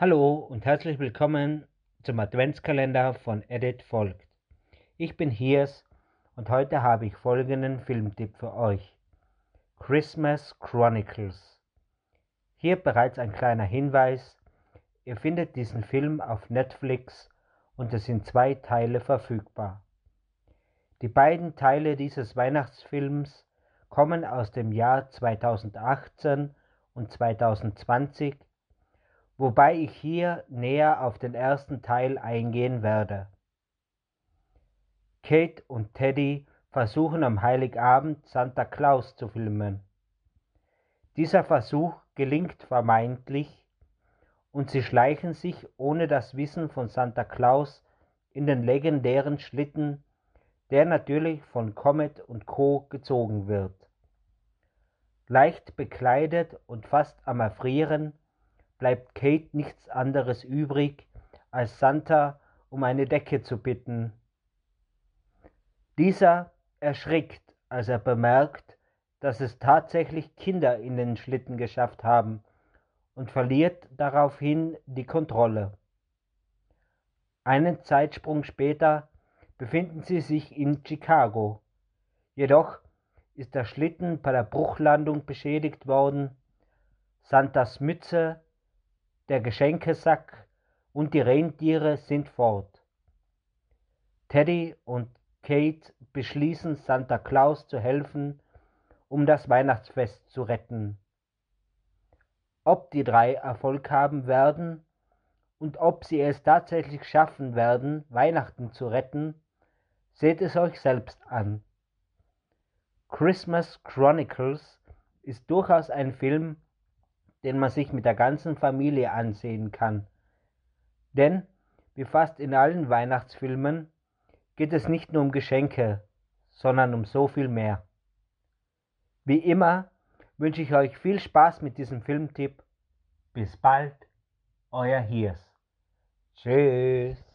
Hallo und herzlich willkommen zum Adventskalender von Edit folgt. Ich bin Hiers und heute habe ich folgenden Filmtipp für euch. Christmas Chronicles. Hier bereits ein kleiner Hinweis. Ihr findet diesen Film auf Netflix und es sind zwei Teile verfügbar. Die beiden Teile dieses Weihnachtsfilms kommen aus dem Jahr 2018 und 2020 wobei ich hier näher auf den ersten Teil eingehen werde. Kate und Teddy versuchen am Heiligabend Santa Claus zu filmen. Dieser Versuch gelingt vermeintlich und sie schleichen sich ohne das Wissen von Santa Claus in den legendären Schlitten, der natürlich von Comet und Co. gezogen wird. Leicht bekleidet und fast am Erfrieren bleibt Kate nichts anderes übrig, als Santa um eine Decke zu bitten. Dieser erschrickt, als er bemerkt, dass es tatsächlich Kinder in den Schlitten geschafft haben und verliert daraufhin die Kontrolle. Einen Zeitsprung später befinden sie sich in Chicago. Jedoch ist der Schlitten bei der Bruchlandung beschädigt worden, Santas Mütze der Geschenkesack und die Rentiere sind fort. Teddy und Kate beschließen, Santa Claus zu helfen, um das Weihnachtsfest zu retten. Ob die drei Erfolg haben werden und ob sie es tatsächlich schaffen werden, Weihnachten zu retten, seht es euch selbst an. Christmas Chronicles ist durchaus ein Film, den man sich mit der ganzen Familie ansehen kann. Denn, wie fast in allen Weihnachtsfilmen, geht es nicht nur um Geschenke, sondern um so viel mehr. Wie immer wünsche ich euch viel Spaß mit diesem Filmtipp. Bis bald, euer Hiers. Tschüss.